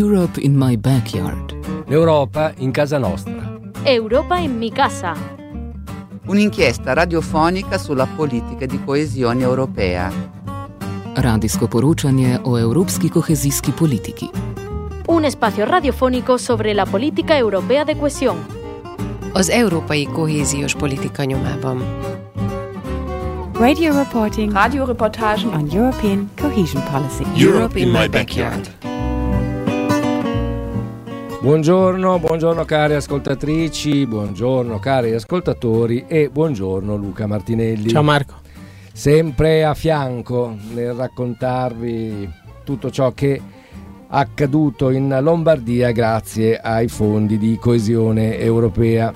Europe in my backyard. L'Europa in casa nostra. Europa in mi casa. Un'inchiesta radiofonica sulla politica di coesione europea. Radijsko poročanje o evropski kohezijski politiki. Un espacio radiofónico sobre la política europea de cohesión. Az európai kohéziós politika nyomában. Radio reporting Radioreportagen on European cohesion policy. Europe in my backyard. Buongiorno, buongiorno cari ascoltatrici, buongiorno cari ascoltatori e buongiorno Luca Martinelli. Ciao Marco. Sempre a fianco nel raccontarvi tutto ciò che è accaduto in Lombardia grazie ai fondi di coesione europea.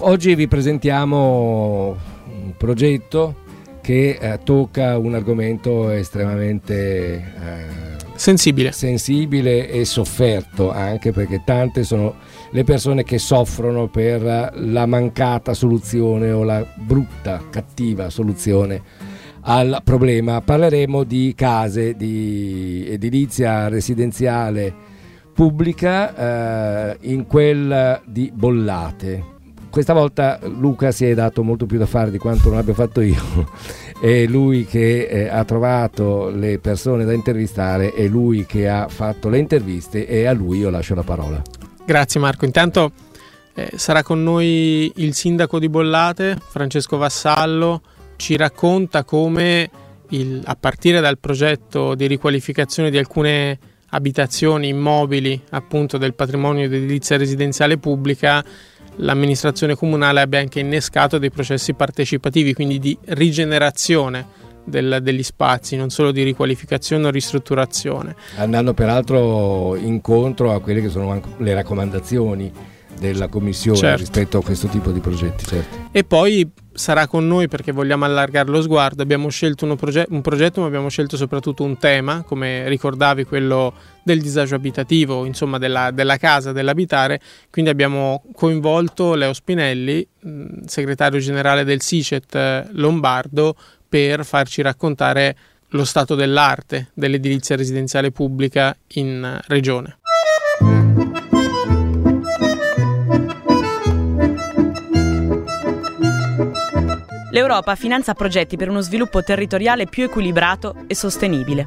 Oggi vi presentiamo un progetto che eh, tocca un argomento estremamente eh, Sensibile. sensibile e sofferto anche perché tante sono le persone che soffrono per la mancata soluzione o la brutta, cattiva soluzione al problema. Parleremo di case, di edilizia residenziale pubblica eh, in quel di Bollate. Questa volta Luca si è dato molto più da fare di quanto non abbia fatto io. È lui che eh, ha trovato le persone da intervistare, è lui che ha fatto le interviste e a lui io lascio la parola. Grazie Marco. Intanto eh, sarà con noi il sindaco di Bollate, Francesco Vassallo, ci racconta come il- a partire dal progetto di riqualificazione di alcune abitazioni immobili appunto del patrimonio di edilizia residenziale pubblica l'amministrazione comunale abbia anche innescato dei processi partecipativi, quindi di rigenerazione del- degli spazi, non solo di riqualificazione o ristrutturazione. Andando peraltro incontro a quelle che sono le raccomandazioni della Commissione Certo. rispetto a questo tipo di progetti. Certo. E poi sarà con noi perché vogliamo allargare lo sguardo. Abbiamo scelto proge- un progetto, ma abbiamo scelto soprattutto un tema, come ricordavi, quello del disagio abitativo, insomma della, della casa, dell'abitare. Quindi abbiamo coinvolto Leo Spinelli, mh, segretario generale del SICET eh, Lombardo, per farci raccontare lo stato dell'arte dell'edilizia residenziale pubblica in eh, regione. L'Europa finanzia progetti per uno sviluppo territoriale più equilibrato e sostenibile.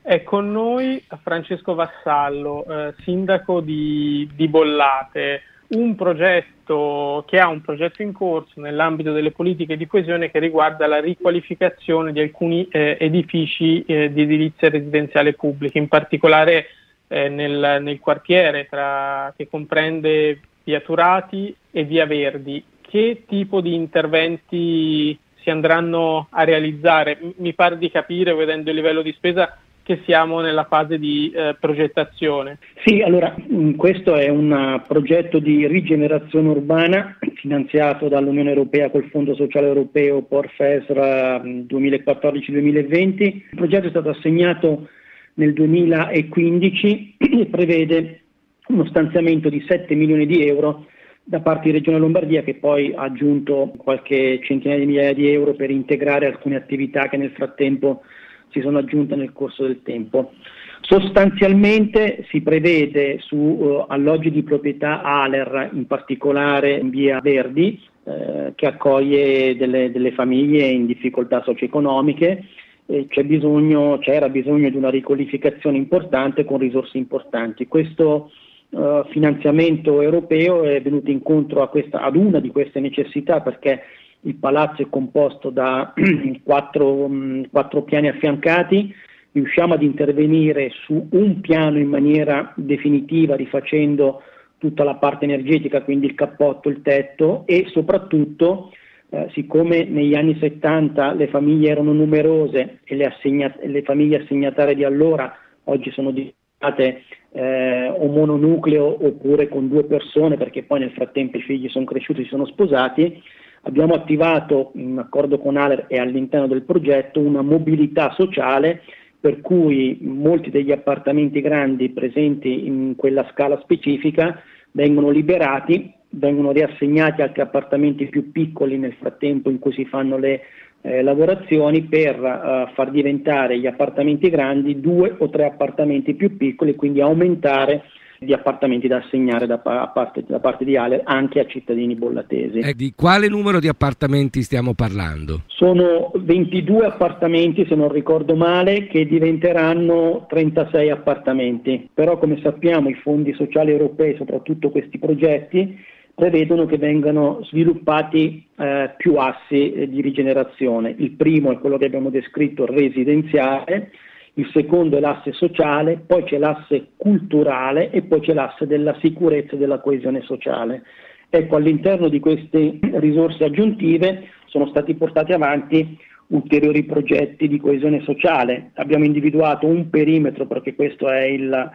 È con noi Francesco Vassallo, eh, sindaco di, di Bollate, un progetto che ha un progetto in corso nell'ambito delle politiche di coesione che riguarda la riqualificazione di alcuni eh, edifici eh, di edilizia residenziale pubblica, in particolare eh, nel, nel quartiere tra- che comprende via Turati e via Verdi. Che tipo di interventi si andranno a realizzare? Mi pare di capire, vedendo il livello di spesa, che siamo nella fase di eh, progettazione. Sì, allora mh, questo è un uh, progetto di rigenerazione urbana finanziato dall'Unione Europea col Fondo Sociale Europeo PORFESR mh, 2014-2020. Il progetto è stato assegnato nel 2015 e prevede uno stanziamento di 7 milioni di euro da parte di Regione Lombardia che poi ha aggiunto qualche centinaia di migliaia di euro per integrare alcune attività che nel frattempo si sono aggiunte nel corso del tempo. Sostanzialmente si prevede su eh, alloggi di proprietà ALER, in particolare in via Verdi, eh, che accoglie delle, delle famiglie in difficoltà socio-economiche, bisogno, c'era bisogno di una riqualificazione importante con risorse importanti. Questo eh, finanziamento europeo è venuto incontro questa- ad una di queste necessità perché il palazzo è composto da quattro, mh, quattro piani affiancati, riusciamo ad intervenire su un piano in maniera definitiva rifacendo tutta la parte energetica, quindi il cappotto, il tetto e soprattutto eh, siccome negli anni 70 le famiglie erano numerose e le, assegna- le famiglie assegnatarie di allora oggi sono diventate eh, o mononucleo oppure con due persone perché poi nel frattempo i figli sono cresciuti, si sono sposati, abbiamo attivato in accordo con ALER e all'interno del progetto una mobilità sociale per cui molti degli appartamenti grandi presenti in quella scala specifica vengono liberati, vengono riassegnati anche appartamenti più piccoli nel frattempo in cui si fanno le eh, lavorazioni per uh, far diventare gli appartamenti grandi due o tre appartamenti più piccoli, quindi aumentare di appartamenti da assegnare da, parte, da parte di Ale anche a cittadini bollatesi. Eh, di quale numero di appartamenti stiamo parlando? Sono 22 appartamenti, se non ricordo male, che diventeranno 36 appartamenti. Però come sappiamo i fondi sociali europei, soprattutto questi progetti, prevedono che vengano sviluppati eh, più assi eh, di rigenerazione. Il primo è quello che abbiamo descritto residenziale, il secondo è l'asse sociale, poi c'è l'asse culturale e poi c'è l'asse della sicurezza e della coesione sociale. Ecco, all'interno di queste risorse aggiuntive sono stati portati avanti ulteriori progetti di coesione sociale. Abbiamo individuato un perimetro perché questo è il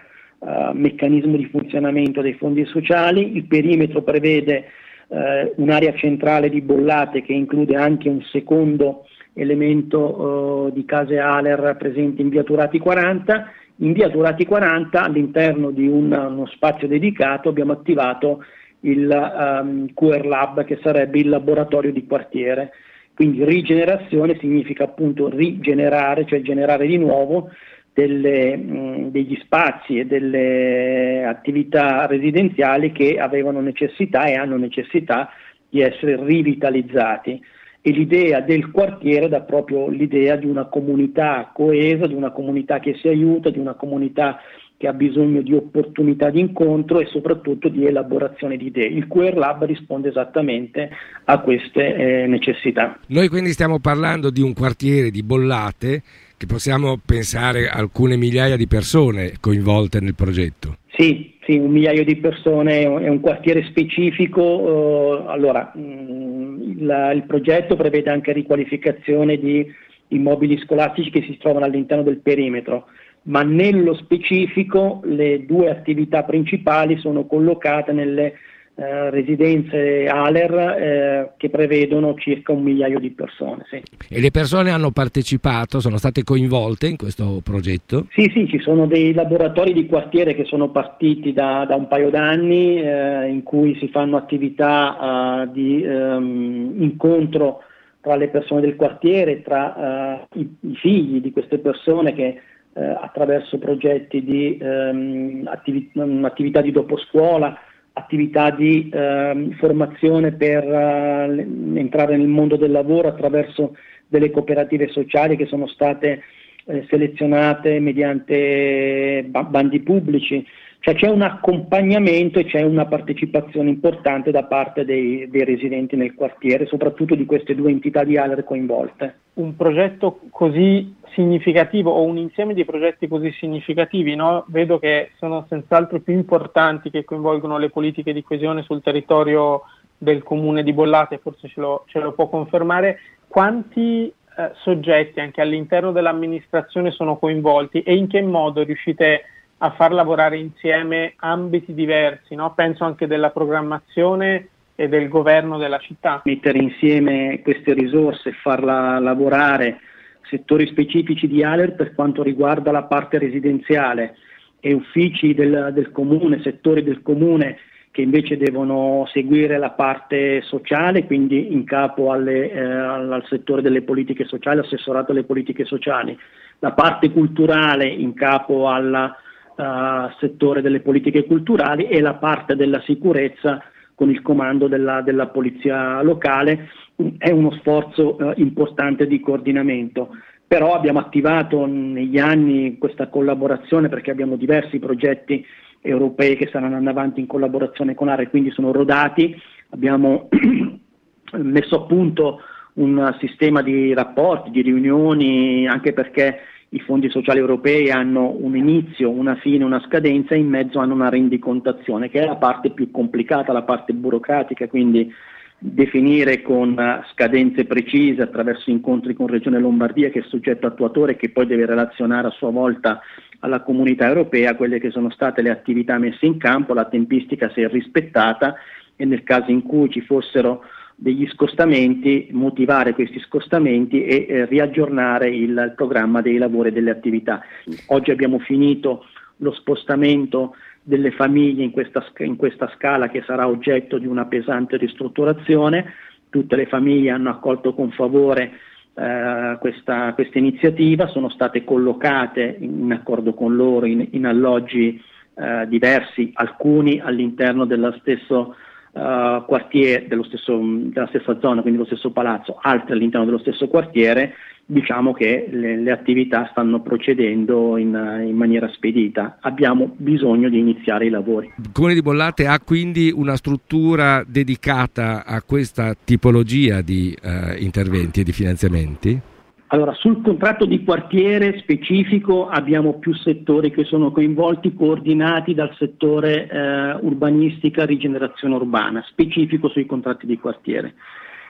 uh, meccanismo di funzionamento dei fondi sociali. Il perimetro prevede uh, un'area centrale di bollate che include anche un secondo elemento eh, di case ALER presenti in via Turati 40. In via Turati 40, all'interno di un, uno spazio dedicato, abbiamo attivato il um, QR Lab, che sarebbe il laboratorio di quartiere. Quindi rigenerazione significa appunto rigenerare, cioè generare di nuovo delle, mh, degli spazi e delle attività residenziali che avevano necessità e hanno necessità di essere rivitalizzati e l'idea del quartiere dà proprio l'idea di una comunità coesa, di una comunità che si aiuta, di una comunità che ha bisogno di opportunità di incontro e soprattutto di elaborazione di idee. Il QR Lab risponde esattamente a queste eh, necessità. Noi quindi stiamo parlando di un quartiere di bollate che possiamo pensare alcune migliaia di persone coinvolte nel progetto. Sì, sì un migliaio di persone, è un quartiere specifico. Uh, allora, mm, il, il, progetto prevede anche riqualificazione di immobili scolastici che si trovano all'interno del perimetro, ma nello specifico le due attività principali sono collocate nelle eh, residenze ALER eh, che prevedono circa un migliaio di persone. Sì. E le persone hanno partecipato, sono state coinvolte in questo progetto? Sì, sì, ci sono dei laboratori di quartiere che sono partiti da, da un paio d'anni eh, in cui si fanno attività uh, di um, incontro tra le persone del quartiere, tra uh, i, i, figli di queste persone che attraverso progetti di um, attivi- attività di doposcuola attività di eh, formazione per eh, entrare nel mondo del lavoro attraverso delle cooperative sociali che sono state eh, selezionate mediante bandi pubblici. Cioè c'è un accompagnamento e c'è una partecipazione importante da parte dei, dei residenti nel quartiere, soprattutto di queste due entità di ALER coinvolte. Un progetto così significativo o un insieme di progetti così significativi, no? vedo che sono senz'altro più importanti che coinvolgono le politiche di coesione sul territorio del comune di Bollate, forse ce lo, ce lo può confermare, quanti eh, soggetti anche all'interno dell'amministrazione sono coinvolti e in che modo riuscite a far lavorare insieme ambiti diversi, no? penso anche della programmazione e del governo della città. Mettere insieme queste risorse farla lavorare settori specifici di ALER per quanto riguarda la parte residenziale e uffici del, del comune, settori del comune che invece devono seguire la parte sociale, quindi in capo alle, eh, al settore delle politiche sociali, assessorato alle politiche sociali, la parte culturale in capo al uh, settore delle politiche culturali e la parte della sicurezza con il comando della, della polizia locale è uno sforzo eh, importante di coordinamento. Però abbiamo attivato negli anni questa collaborazione perché abbiamo diversi progetti europei che stanno andando avanti in collaborazione con ARE, quindi sono rodati. Abbiamo messo a punto un sistema di rapporti, di riunioni, anche perché i fondi sociali europei hanno un inizio, una fine, una scadenza e in mezzo hanno una rendicontazione, che è la parte più complicata, la parte burocratica, quindi definire con scadenze precise attraverso incontri con Regione Lombardia che è soggetto attuatore che poi deve relazionare a sua volta alla comunità europea quelle che sono state le attività messe in campo, la tempistica se è rispettata e nel caso in cui ci fossero degli scostamenti, motivare questi scostamenti e eh, riaggiornare il, programma dei lavori e delle attività. Oggi abbiamo finito lo spostamento delle famiglie in questa, in questa scala che sarà oggetto di una pesante ristrutturazione. Tutte le famiglie hanno accolto con favore eh, questa, iniziativa, sono state collocate in accordo con loro in, in alloggi eh, diversi, alcuni all'interno dello stesso uh, quartiere, dello stesso, della stessa zona, quindi dello stesso palazzo, altri all'interno dello stesso quartiere, diciamo che le, le attività stanno procedendo in, in, maniera spedita. Abbiamo bisogno di iniziare i lavori. Il Comune di Bollate ha quindi una struttura dedicata a questa tipologia di uh, interventi e di finanziamenti? Allora, sul contratto di quartiere specifico abbiamo più settori che sono coinvolti, coordinati dal settore eh, urbanistica, rigenerazione urbana, specifico sui contratti di quartiere.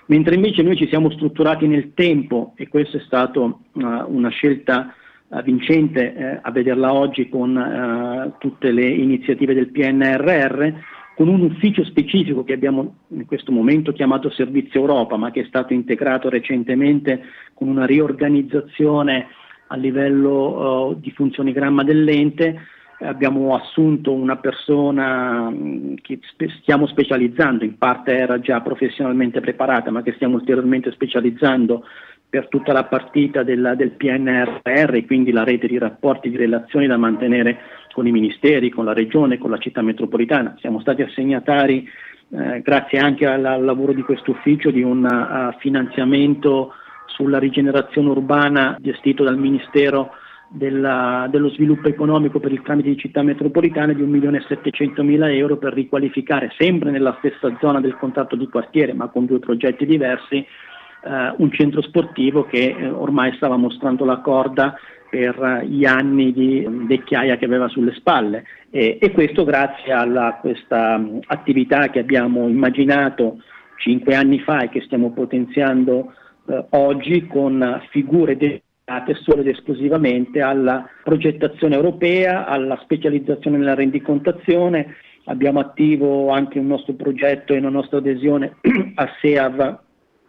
Mentre invece noi ci siamo strutturati nel tempo, e questa è stata uh, una scelta uh, vincente uh, a vederla oggi con tutte le iniziative del PNRR, con un ufficio specifico che abbiamo in questo momento chiamato Servizio Europa, ma che è stato integrato recentemente con una riorganizzazione a livello uh, di funzionigramma dell'ente. Abbiamo assunto una persona mm, che spe- stiamo specializzando, in parte era già professionalmente preparata, ma che stiamo ulteriormente specializzando per tutta la partita della, del PNRR, quindi la rete di rapporti, di relazioni da mantenere con i ministeri, con la regione, con la città metropolitana. Siamo stati assegnatari, eh, grazie anche al, al, lavoro di questo ufficio, di un uh, finanziamento sulla rigenerazione urbana gestito dal Ministero della, dello sviluppo economico per il tramite di città metropolitane di 1.700.000 euro per riqualificare sempre nella stessa zona del contratto di quartiere ma con due progetti diversi eh, un centro sportivo che eh, ormai stava mostrando la corda per gli anni di vecchiaia che aveva sulle spalle e, e questo grazie a questa attività che abbiamo immaginato cinque anni fa e che stiamo potenziando eh, oggi con figure dedicate solo ed esclusivamente alla progettazione europea, alla specializzazione nella rendicontazione. Abbiamo attivo anche un nostro progetto e una nostra adesione a SEAV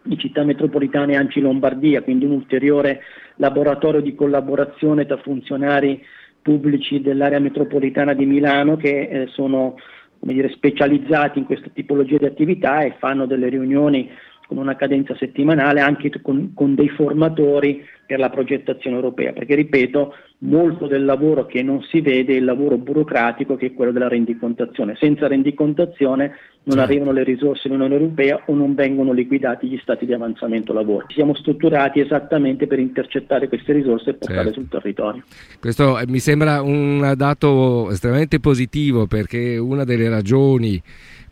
di città metropolitane Anci Lombardia, quindi un ulteriore laboratorio di collaborazione tra funzionari pubblici dell'area metropolitana di Milano che eh, sono dire, specializzati in questa tipologia di attività e fanno delle riunioni con una cadenza settimanale anche con, con, dei formatori per la progettazione europea, perché ripeto, molto del lavoro che non si vede è il lavoro burocratico che è quello della rendicontazione. Senza rendicontazione non certo. arrivano le risorse dell'Unione Europea o non vengono liquidati gli stati di avanzamento lavoro. Siamo strutturati esattamente per intercettare queste risorse e portarle certo. sul territorio. Questo mi sembra un dato estremamente positivo perché una delle ragioni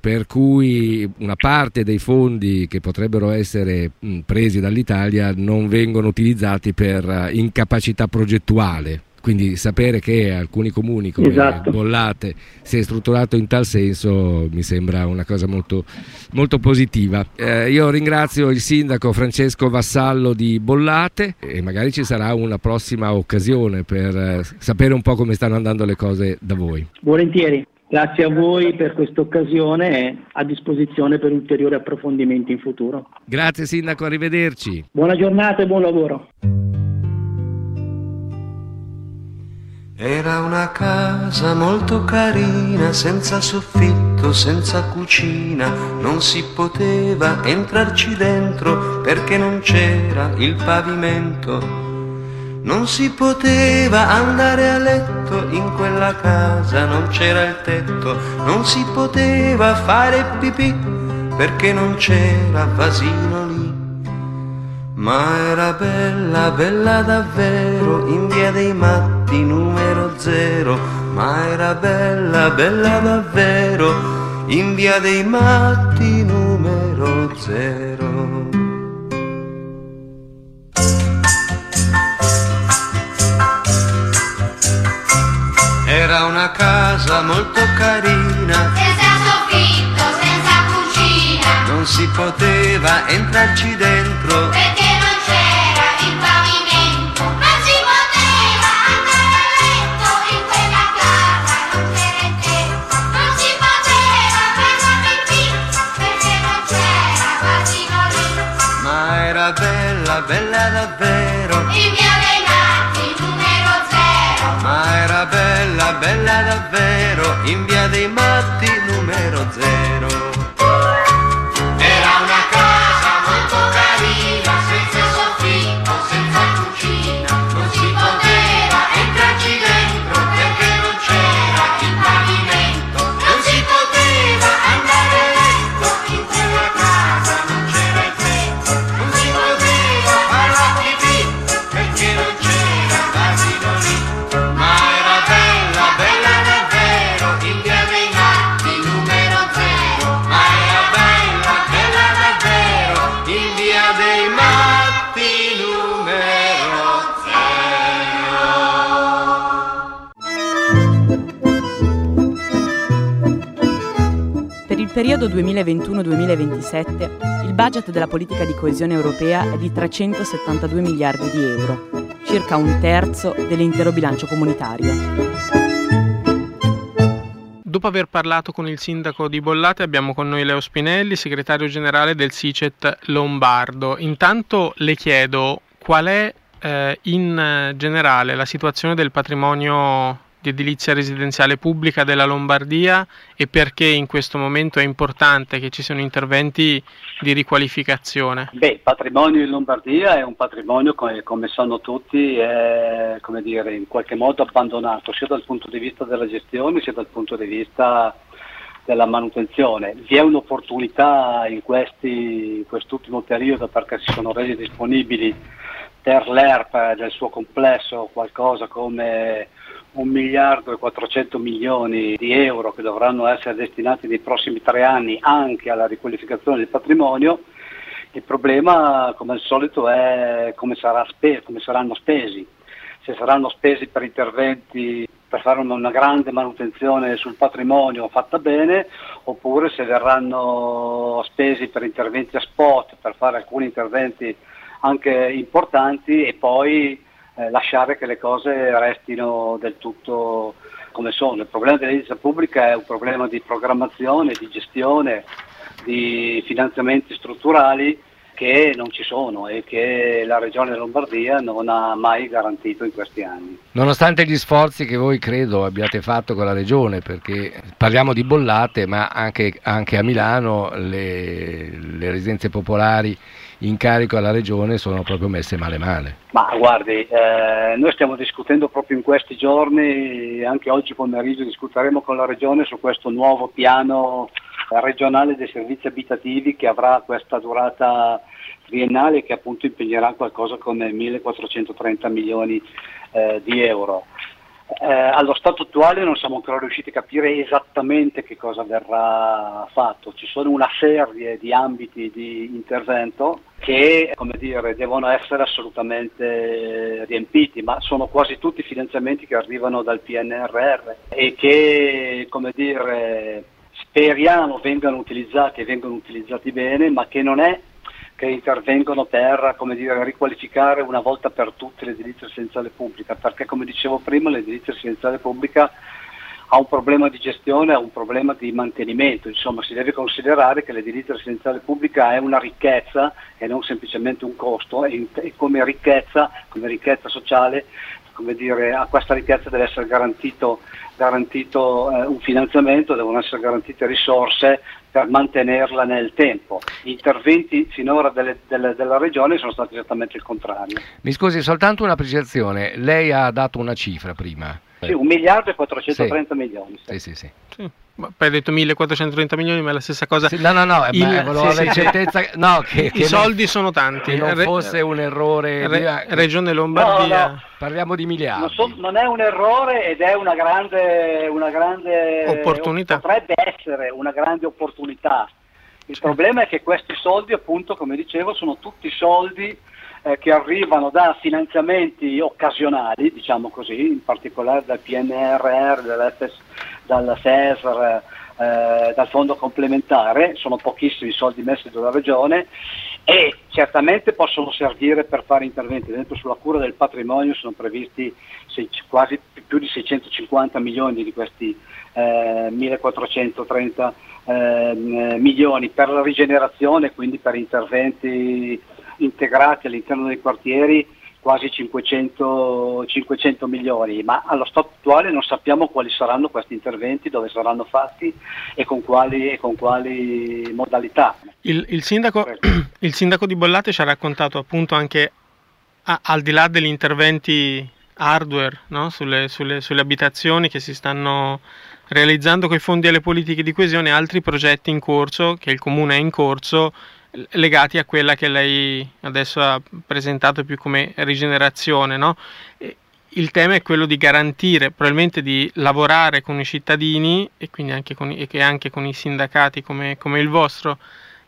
per cui una parte dei fondi che potrebbero essere presi dall'Italia non vengono utilizzati per eh, incapacità progettuale quindi sapere che alcuni comuni come esatto. Bollate si è strutturato in tal senso mi sembra una cosa molto, molto positiva. Eh, io ringrazio il sindaco Francesco Vassallo di Bollate e magari ci sarà una prossima occasione per eh, sapere un po' come stanno andando le cose da voi. Volentieri. Grazie a voi per questa occasione e a disposizione per ulteriori approfondimenti in futuro. Grazie Sindaco, arrivederci. Buona giornata e buon lavoro. Era una casa molto carina, senza soffitto, senza cucina, non si poteva entrarci dentro perché non c'era il pavimento. Non si poteva andare a letto in quella casa, non c'era il tetto, non si poteva fare pipì perché non c'era vasino lì. Ma era bella, bella davvero, in via dei matti numero zero. Ma era bella, bella davvero, in via dei matti numero zero. Era una casa molto carina, senza soffitto, senza cucina. Non si poteva entrarci dentro perché 2021-2027 il budget della politica di coesione europea è di 372 miliardi di euro, circa un terzo dell'intero bilancio comunitario. Dopo aver parlato con il sindaco di Bollate abbiamo con noi Leo Spinelli, segretario generale del SICET Lombardo. Intanto le chiedo qual è eh, in generale la situazione del patrimonio di edilizia residenziale pubblica della Lombardia e perché in questo momento è importante che ci siano interventi di riqualificazione? Beh, il patrimonio in Lombardia è un patrimonio, come, come sanno tutti, è come dire, in qualche modo abbandonato, sia dal punto di vista della gestione sia dal punto di vista della manutenzione. Vi è un'opportunità in, questi, in quest'ultimo periodo perché si sono resi disponibili per l'ERP del suo complesso qualcosa come un miliardo e 400 milioni di euro che dovranno essere destinati nei prossimi tre anni anche alla riqualificazione del patrimonio. Il problema, come al solito, è come, spe- come saranno spesi. Se saranno spesi per interventi per fare una grande manutenzione sul patrimonio fatta bene, oppure se verranno spesi per interventi a spot, per fare alcuni interventi anche importanti e poi eh, lasciare che le cose restino del tutto come sono. Il problema dell'edilizia pubblica è un problema di programmazione, di gestione, di finanziamenti strutturali che non ci sono e che la Regione Lombardia non ha mai garantito in questi anni. Nonostante gli sforzi che voi credo abbiate fatto con la Regione, perché parliamo di bollate, ma anche, anche a Milano le, le residenze popolari in carico alla Regione sono proprio messe male male. Ma guardi, eh, noi stiamo discutendo proprio in questi giorni, anche oggi pomeriggio discuteremo con la Regione su questo nuovo piano regionale dei servizi abitativi che avrà questa durata triennale che appunto impegnerà qualcosa come 1430 milioni eh, di euro. Eh, allo stato attuale non siamo ancora riusciti a capire esattamente che cosa verrà fatto. Ci sono una serie di ambiti di intervento che dire, devono essere assolutamente riempiti, ma sono quasi tutti finanziamenti che arrivano dal PNRR e che dire, speriamo vengano utilizzati e vengano utilizzati bene, ma che non è che intervengono per dire, riqualificare una volta per tutte l'edilizia residenziale pubblica, perché come dicevo prima l'edilizia residenziale pubblica ha un problema di gestione, ha un problema di mantenimento, insomma si deve considerare che l'edilizia residenziale pubblica è una ricchezza e non semplicemente un costo e, come ricchezza, come ricchezza sociale come dire, a questa ricchezza deve essere garantito, garantito eh, un finanziamento, devono essere garantite risorse per mantenerla nel tempo. Gli interventi finora delle, delle, della Regione sono stati esattamente il contrario. Mi scusi, soltanto una precisazione, lei ha dato una cifra prima. Sì, un miliardo e 430 sì. milioni. Sì, sì, sì. sì. Ma poi hai detto 1430 milioni, ma è la stessa cosa. Sì, no, no, no, il, ma volevo sì, certezza. No, che, I soldi non, sono tanti. Che non fosse un errore. Re. Regione Lombardia. No, no. Parliamo di miliardi. Non, so, non, è un errore ed è una grande, una grande opportunità. Potrebbe essere una grande opportunità. Il problema è che questi soldi, appunto, come dicevo, sono tutti soldi eh, che arrivano da finanziamenti occasionali, diciamo così, in particolare dal PNRR, dal FESR, eh, dal fondo complementare, sono pochissimi i soldi messi dalla regione e certamente possono servire per fare interventi. Dentro sulla cura del patrimonio sono previsti sei, quasi più di 650 milioni di questi eh, 1430 eh, milioni per la rigenerazione, quindi per interventi integrati all'interno dei quartieri quasi 500, 500, milioni, ma allo stato attuale non sappiamo quali saranno questi interventi, dove saranno fatti e con quali, e con quali modalità. Il, il, sindaco, il, sindaco, di Bollate ci ha raccontato appunto anche a, al di là degli interventi hardware no? sulle, sulle, sulle abitazioni che si stanno realizzando con i fondi alle politiche di coesione, altri progetti in corso, che il comune è in corso, legati a quella che lei adesso ha presentato più come rigenerazione. No? Il tema è quello di garantire, probabilmente di lavorare con i cittadini e quindi anche con, e anche con i sindacati come, come il vostro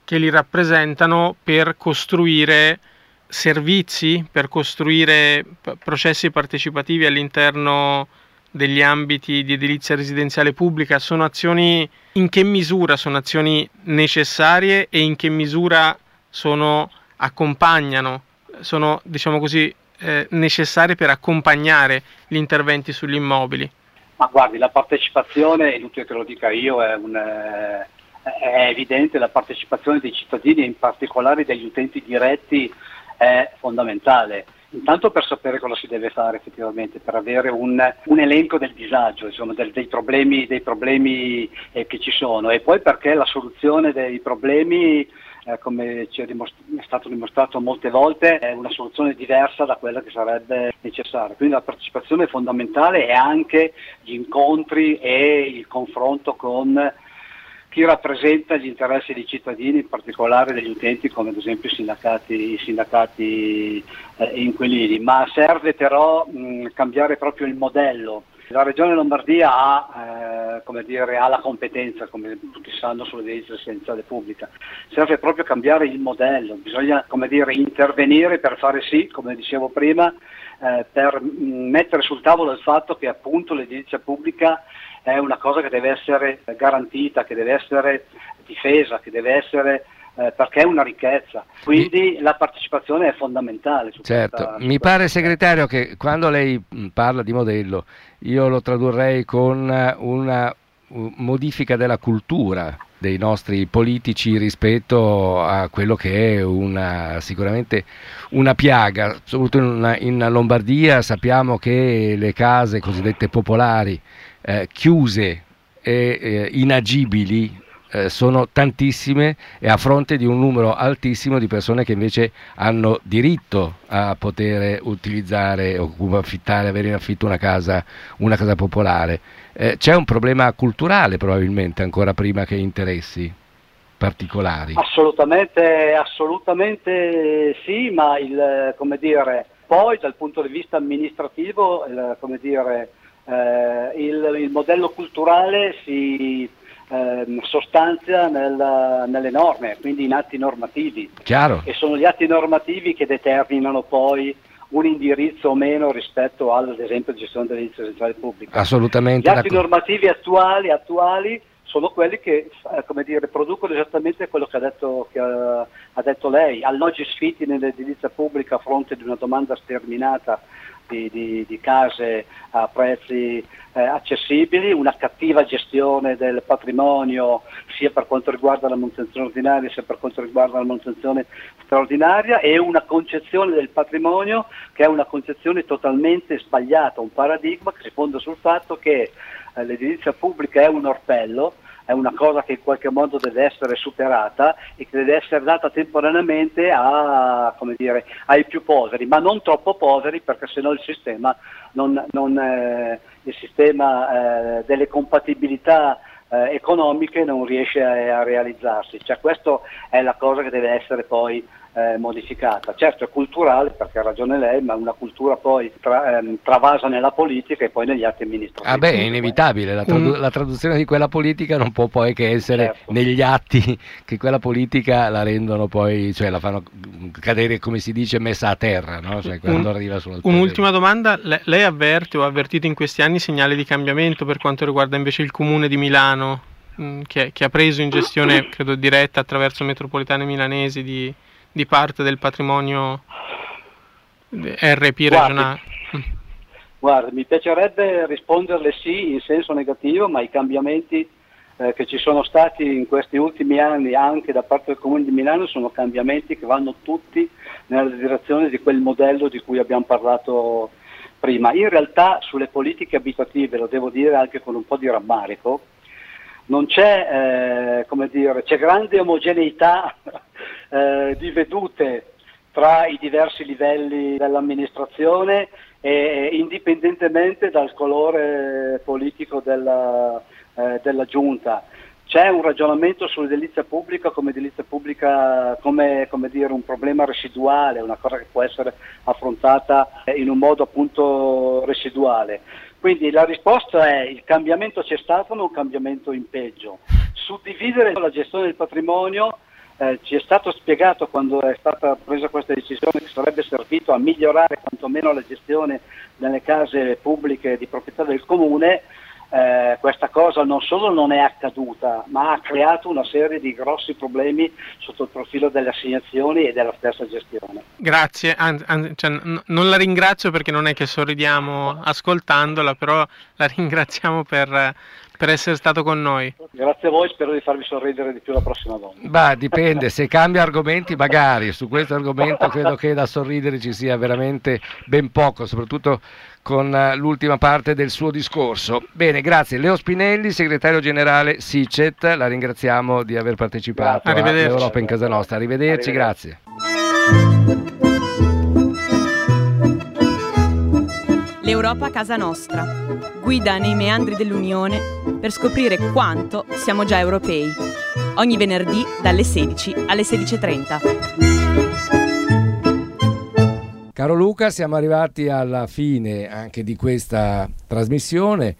che li rappresentano per costruire servizi, per costruire processi partecipativi all'interno degli ambiti di edilizia residenziale pubblica sono azioni in che misura sono azioni necessarie e in che misura sono accompagnano sono diciamo così eh, necessarie per accompagnare gli interventi sugli immobili Ma guardi, la partecipazione, è inutile che lo dica io, è, un, eh, è evidente, la partecipazione dei cittadini e in particolare degli utenti diretti è fondamentale. Intanto per sapere cosa si deve fare effettivamente, per avere un, un elenco del disagio, insomma, del- dei problemi, dei problemi eh, che ci sono e poi perché la soluzione dei problemi, eh, come ci è, dimos- è stato dimostrato molte volte, è una soluzione diversa da quella che sarebbe necessaria. Quindi la partecipazione è fondamentale e anche gli incontri e il confronto con chi rappresenta gli interessi dei cittadini, in particolare degli utenti come ad esempio i sindacati, i sindacati eh, inquilini, ma serve però mh, cambiare proprio il modello. La Regione Lombardia ha, eh, dire, ha la competenza, come tutti sanno, sull'edilizia residenziale pubblica. Serve proprio cambiare il modello, bisogna dire, intervenire per fare sì, come dicevo prima, eh, per mh, mettere sul tavolo il fatto che appunto l'edilizia pubblica è una cosa che deve essere garantita, che deve essere difesa, che deve essere eh, perché è una ricchezza. Quindi la partecipazione è fondamentale. Su Certo, questa- mi pare segretario che quando lei mh, parla di modello io lo tradurrei con eh, una modifica della cultura dei nostri politici rispetto a quello che è una, sicuramente una piaga, soprattutto in, in Lombardia sappiamo che le case cosiddette popolari eh, chiuse e eh, inagibili eh, sono tantissime e a fronte di un numero altissimo di persone che invece hanno diritto a poter utilizzare o affittare, avere in affitto una casa, una casa popolare. Eh, c'è un problema culturale probabilmente ancora prima che interessi particolari. Assolutamente, assolutamente sì, ma il, come dire, poi dal punto di vista amministrativo il, come dire, eh, il, il modello culturale si ehm, sostanzia nel- nelle norme, quindi in atti normativi. Chiaro. E sono gli atti normativi che determinano poi un indirizzo o meno rispetto ad esempio gestione dell'edilizia residenziale pubblica. Assolutamente Gli atti normativi attuali, attuali sono quelli che eh, dire, producono esattamente quello che ha detto, che, eh, ha detto lei, alloggi sfitti nell'edilizia pubblica a fronte di una domanda sterminata di, di- di case a prezzi eh, accessibili, una cattiva gestione del patrimonio sia per quanto riguarda la manutenzione ordinaria sia per quanto riguarda la manutenzione straordinaria e una concezione del patrimonio che è una concezione totalmente sbagliata, un paradigma che si fonda sul fatto che l'edilizia pubblica è un orpello, è una cosa che in qualche modo deve essere superata e che deve essere data temporaneamente a, dire, ai più poveri, ma non troppo poveri perché sennò il sistema, non, non, eh, il sistema eh, delle compatibilità eh, economiche non riesce a, a realizzarsi. Cioè, questa è la cosa che deve essere poi eh, modificata. Certo è culturale perché ha ragione lei, ma una cultura poi tra- ehm, travasa nella politica e poi negli atti amministrativi. Ah beh, è inevitabile, la, tradu- Un- la traduzione di quella politica non può poi che essere Certo. negli atti che quella politica la rendono poi, cioè la fanno cadere, come si dice, messa a terra, no? Cioè quando Un- arriva sulla Un'ultima domanda, Le- lei avverte o ha avvertito in questi anni segnali di cambiamento per quanto riguarda invece il comune di Milano, mh, che, che ha preso in gestione, credo diretta attraverso metropolitane milanesi, di, di parte del patrimonio RP regionale? Guarda, mi piacerebbe risponderle sì in senso negativo, ma i cambiamenti eh, che ci sono stati in questi ultimi anni anche da parte del Comune di Milano sono cambiamenti che vanno tutti nella direzione di quel modello di cui abbiamo parlato prima. In realtà sulle politiche abitative, lo devo dire anche con un po' di rammarico, non c'è, eh, come dire, c'è grande omogeneità eh, di vedute tra i diversi livelli dell'amministrazione e indipendentemente dal colore politico della, eh, della giunta. C'è un ragionamento sull'edilizia pubblica come edilizia pubblica come, come dire, un problema residuale, una cosa che può essere affrontata in un modo appunto residuale. Quindi la risposta è il cambiamento c'è stato ma un cambiamento in peggio. Suddividere la gestione del patrimonio eh, ci è stato spiegato quando è stata presa questa decisione che sarebbe servito a migliorare quantomeno la gestione delle case pubbliche di proprietà del comune, eh, questa cosa non solo non è accaduta, ma ha creato una serie di grossi problemi sotto il profilo delle assegnazioni e della stessa gestione. Grazie, an- an- cioè, n- non la ringrazio perché non è che sorridiamo ascoltandola, però la ringraziamo per, per essere stato con noi. Grazie a voi, spero di farvi sorridere di più la prossima volta. Bah, dipende, se cambia argomenti magari, su questo argomento credo che da sorridere ci sia veramente ben poco, soprattutto con eh, l'ultima parte del suo discorso. Bene, grazie. Leo Spinelli, segretario generale SICET, la ringraziamo di aver partecipato Arrivederci. all'Europa in casa nostra. Arrivederci, Arrivederci. grazie. L'Europa a casa nostra. Guida nei meandri dell'Unione per scoprire quanto siamo già europei. Ogni venerdì dalle 16 alle 16.30. Caro Luca, siamo arrivati alla fine anche di questa trasmissione.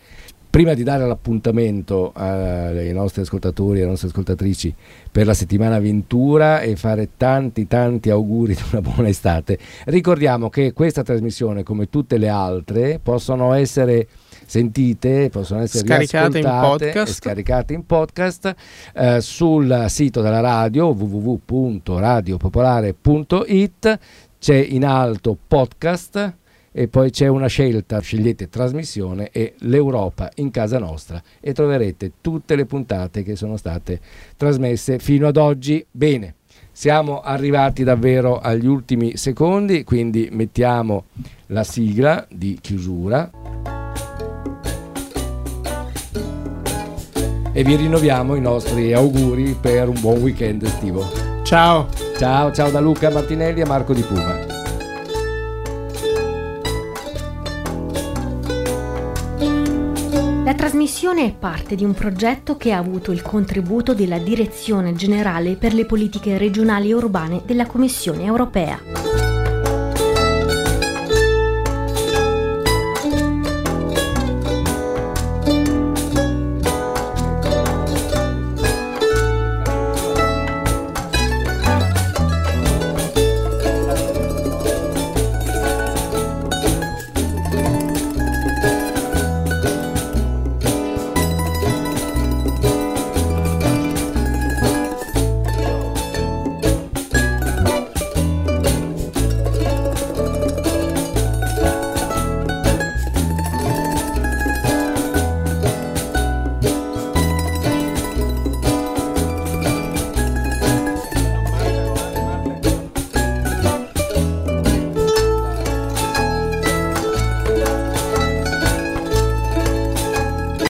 Prima di dare l'appuntamento ai nostri ascoltatori e alle nostre ascoltatrici per la settimana Ventura e fare tanti tanti auguri di una buona estate, ricordiamo che questa trasmissione, come tutte le altre, possono essere sentite, possono essere Scaricate in podcast. e scaricate in podcast eh, sul sito della radio www.radiopopolare.it c'è in alto podcast e poi c'è una scelta, scegliete trasmissione e l'Europa in casa nostra e troverete tutte le puntate che sono state trasmesse fino ad oggi. Bene, siamo arrivati davvero agli ultimi secondi, quindi mettiamo la sigla di chiusura. E vi rinnoviamo i nostri auguri per un buon weekend estivo. Ciao. Ciao, ciao da Luca Martinelli e Marco Di Puma. La trasmissione è parte di un progetto che ha avuto il contributo della Direzione Generale per le Politiche Regionali e Urbane della Commissione Europea.